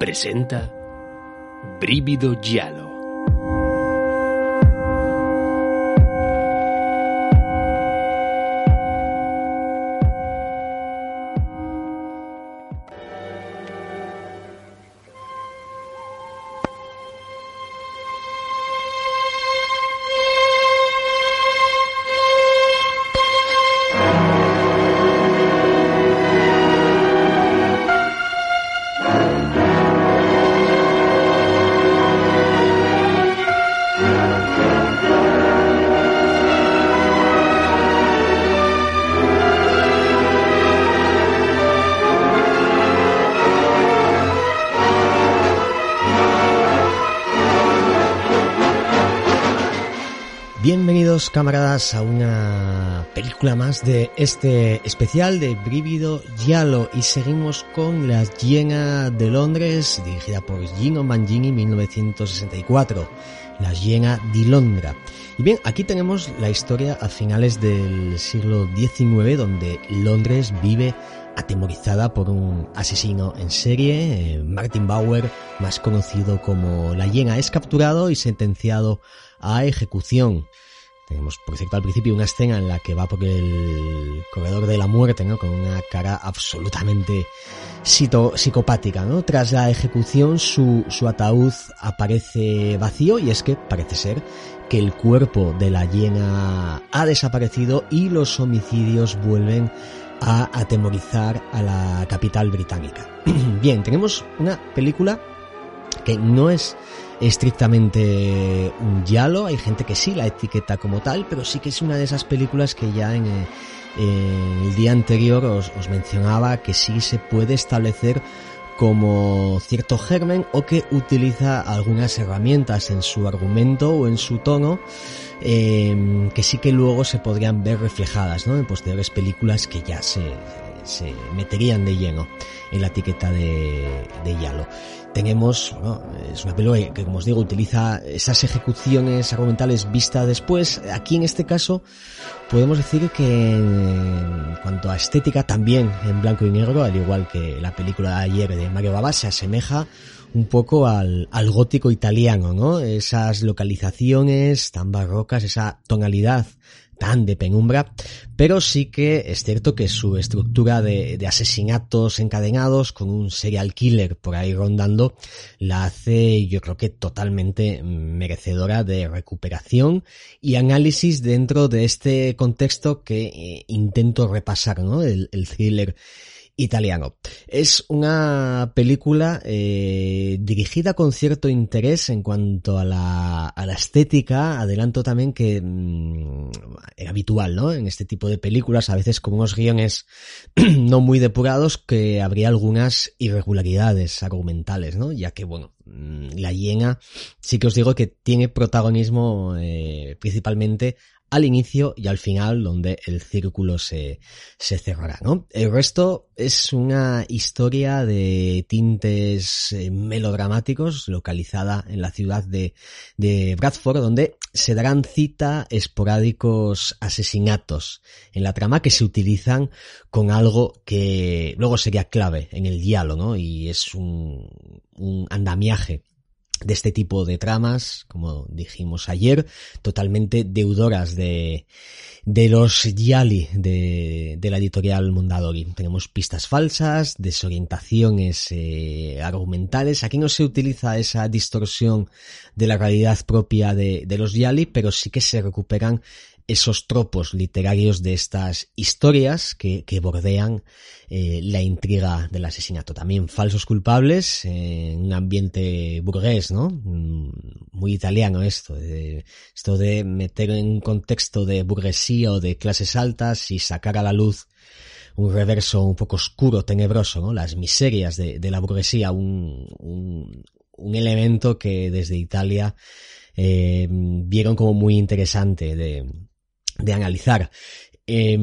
Presenta Brívido Giallo. Bienvenidos camaradas a una película más de este especial de Brívido Giallo y seguimos con La Hiena de Londres dirigida por Gino Mangini 1964, La Hiena di Londra. Y bien, aquí tenemos la historia a finales del siglo XIX donde Londres vive atemorizada por un asesino en serie, eh, Martin Bauer, más conocido como La Hiena, es capturado y sentenciado a ejecución. Tenemos, por cierto, al principio una escena en la que va por el corredor de la muerte, ¿no? Con una cara absolutamente psicopática, ¿no? Tras la ejecución, su, su ataúd aparece vacío y es que parece ser que el cuerpo de la hiena ha desaparecido y los homicidios vuelven a atemorizar a la capital británica. Bien, tenemos una película que no es estrictamente un giallo, hay gente que sí la etiqueta como tal, pero sí que es una de esas películas que ya en, eh, el día anterior os, os mencionaba que sí se puede establecer como cierto germen o que utiliza algunas herramientas en su argumento o en su tono eh, que sí que luego se podrían ver reflejadas ¿no? en posteriores películas que ya se, se meterían de lleno en la etiqueta de, de Yalo. Tenemos, bueno, es una película que, como os digo, utiliza esas ejecuciones argumentales vistas después. Aquí, en este caso, podemos decir que en cuanto a estética, también en blanco y negro, al igual que la película de ayer de Mario Baba, se asemeja un poco al, al gótico italiano, ¿no? Esas localizaciones tan barrocas, esa tonalidad tan de penumbra, pero sí que es cierto que su estructura de, asesinatos encadenados con un serial killer por ahí rondando la hace yo creo que totalmente merecedora de recuperación y análisis dentro de este contexto que eh, intento repasar, ¿no? El, el thriller italiano. Es una película eh, dirigida con cierto interés en cuanto a la, a la estética. Adelanto también que mmm, era habitual, ¿no? En este tipo de películas, a veces con unos guiones no muy depurados, que habría algunas irregularidades argumentales, ¿no? Ya que, bueno, mm, la hiena sí que os digo que tiene protagonismo eh, principalmente al inicio y al final donde el círculo se, se cerrará, ¿no? El resto es una historia de tintes eh, melodramáticos localizada en la ciudad de, Bradford donde se darán cita esporádicos asesinatos en la trama que se utilizan con algo que luego sería clave en el diálogo, ¿no? Y es un andamiaje de este tipo de tramas, como dijimos ayer, totalmente deudoras de, de los Yali de, de la editorial Mondadori. Tenemos pistas falsas, desorientaciones eh, argumentales. Aquí no se utiliza esa distorsión de la realidad propia de, de los Yali, pero sí que se recuperan esos tropos literarios de estas historias que, que bordean eh, la intriga del asesinato. También falsos culpables en un ambiente burgués, ¿no? Mm, muy italiano esto, esto de meter en un contexto de burguesía o de clases altas y sacar a la luz un reverso un poco oscuro, tenebroso, ¿no? Las miserias de, de la burguesía, un, un, un elemento que desde Italia eh, vieron como muy interesante de, de analizar. Eh,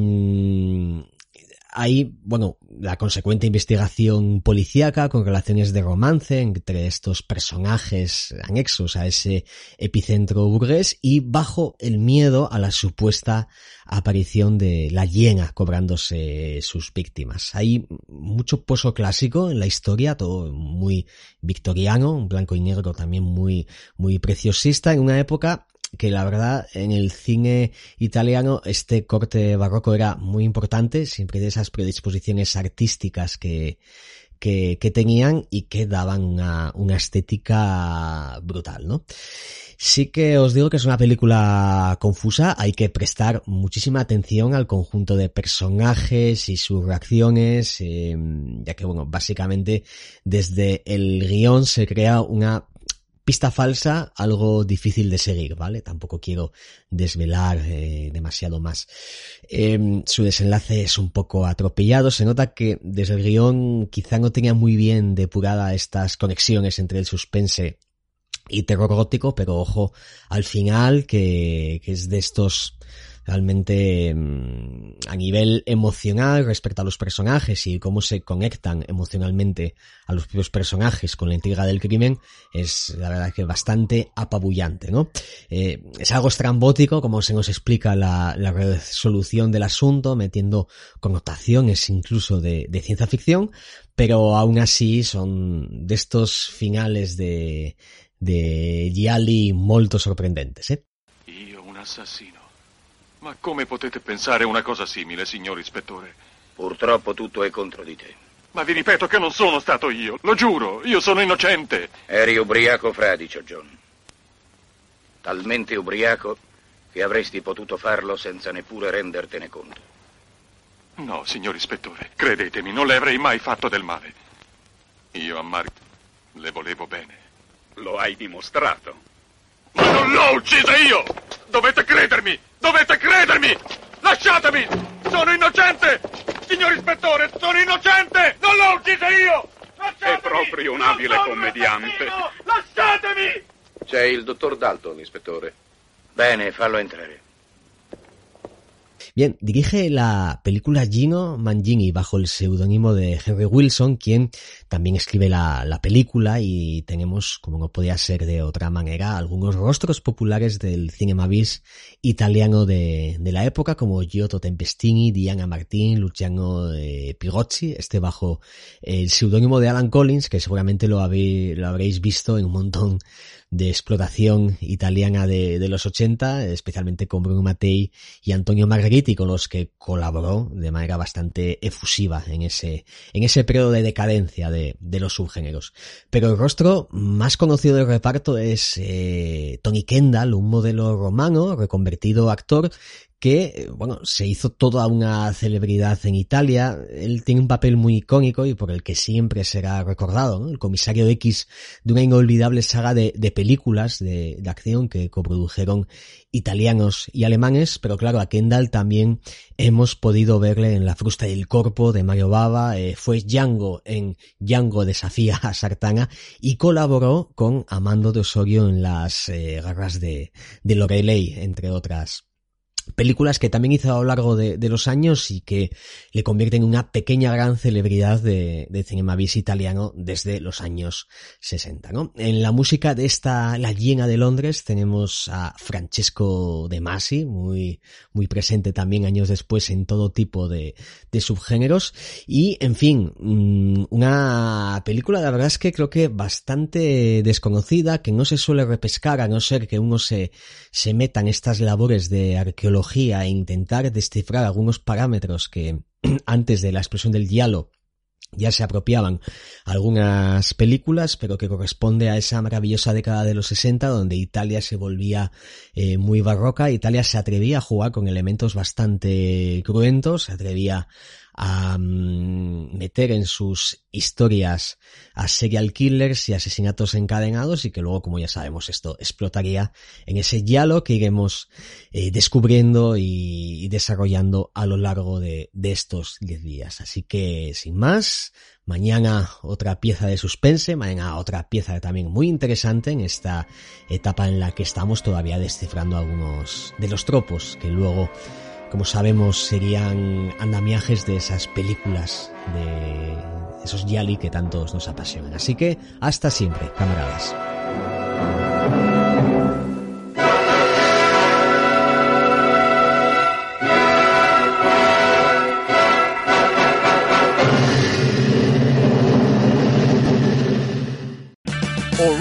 hay, bueno, la consecuente investigación policíaca con relaciones de romance entre estos personajes anexos a ese epicentro burgués y bajo el miedo a la supuesta aparición de la hiena cobrándose sus víctimas. Hay mucho pozo clásico en la historia, todo muy victoriano, blanco y negro también muy, muy preciosista en una época que la verdad en el cine italiano este corte barroco era muy importante, siempre de esas predisposiciones artísticas que, que, que tenían y que daban una, estética brutal, ¿no? Sí que os digo que es una película confusa, hay que prestar muchísima atención al conjunto de personajes y sus reacciones, eh, ya que bueno, básicamente desde el guion se crea una pista falsa, algo difícil de seguir, ¿vale? Tampoco quiero desvelar eh, demasiado más. Eh, su desenlace es un poco atropellado, se nota que desde el guion quizá no tenía muy bien depurada estas conexiones entre el suspense y terror gótico, pero ojo al final que, que es de estos realmente mm, a nivel emocional respecto a los personajes y cómo se conectan emocionalmente a los propios personajes con la intriga del crimen es la verdad que bastante apabullante, ¿no? Eh, es algo estrambótico como se nos explica la, resolución del asunto metiendo connotaciones incluso de, ciencia ficción, pero aún así son de estos finales de, de Gialli molto sorprendentes, eh? Io un assassino. Ma come potete pensare una cosa simile, signor ispettore? Purtroppo tutto è contro di te. Ma vi ripeto che non sono stato io, lo giuro, io sono innocente. Eri ubriaco fradicio, John. Talmente ubriaco che avresti potuto farlo senza neppure rendertene conto. No, signor ispettore, credetemi, non le avrei mai fatto del male. Io a Mark le volevo bene. Lo hai dimostrato. Ma non l'ho uccisa io! Dovete credermi! Dovete credermi! Dottor Dalton, ispettore. Bene, fallo entrare. Bien, dirige la película Gino Mangini bajo el seudónimo de Henry Wilson, quien también escribe la, la, película y tenemos, como no podía ser de otra manera, algunos rostros populares del cinema bis italiano de, de la época, como Giotto Tempestini, Diana Martín, Luciano eh, Pigozzi, este bajo el seudónimo de Alan Collins, que seguramente lo, habéis, lo habréis visto en un montón de explotación italiana de, de, los 80, especialmente con Bruno Mattei y Antonio Margheriti, con los que colaboró de manera bastante efusiva en ese, en ese periodo de decadencia de, de los subgéneros. Pero el rostro más conocido del reparto es eh, Tony Kendall, un modelo romano reconvertido actor que, bueno, se hizo toda una celebridad en Italia. Él tiene un papel muy icónico y por el que siempre será recordado. El comisario X de una inolvidable saga de, películas de, acción que coprodujeron italianos y alemanes, pero claro, a Kendall también hemos podido verle en La frusta del corpo de Mario Bava, eh, fue Django en Django desafía a Sartana y colaboró con Amando de Osorio en las eh, garras de, de Lorelei, entre otras películas que también hizo a lo largo de, de, los años y que le convierten en una pequeña gran celebridad de, de cinema bis italiano desde los años 60, ¿no? En la música de esta La llena de Londres tenemos a Francesco De Masi, muy, muy presente también años después en todo tipo de, de subgéneros y, en fin, mmm, una película la verdad es que creo que bastante desconocida, que no se suele repescar a no ser que uno se, se meta en estas labores de arqueología e intentar descifrar algunos parámetros que antes de la explosión del diálogo ya se apropiaban algunas películas, pero que corresponde a esa maravillosa década de los 60 donde Italia se volvía eh, muy barroca, Italia se atrevía a jugar con elementos bastante cruentos, se atrevía a mm, meter en sus historias a serial killers y asesinatos encadenados y que luego, como ya sabemos, esto explotaría en ese diálogo que iremos eh, descubriendo y, desarrollando a lo largo de, de estos 10 días. Así que, sin más, mañana otra pieza de suspense, mañana otra pieza también muy interesante en esta etapa en la que estamos todavía descifrando algunos de los tropos que luego como sabemos, serían andamiajes de esas películas, de esos yali que tantos nos apasionan. Así que hasta siempre, camaradas.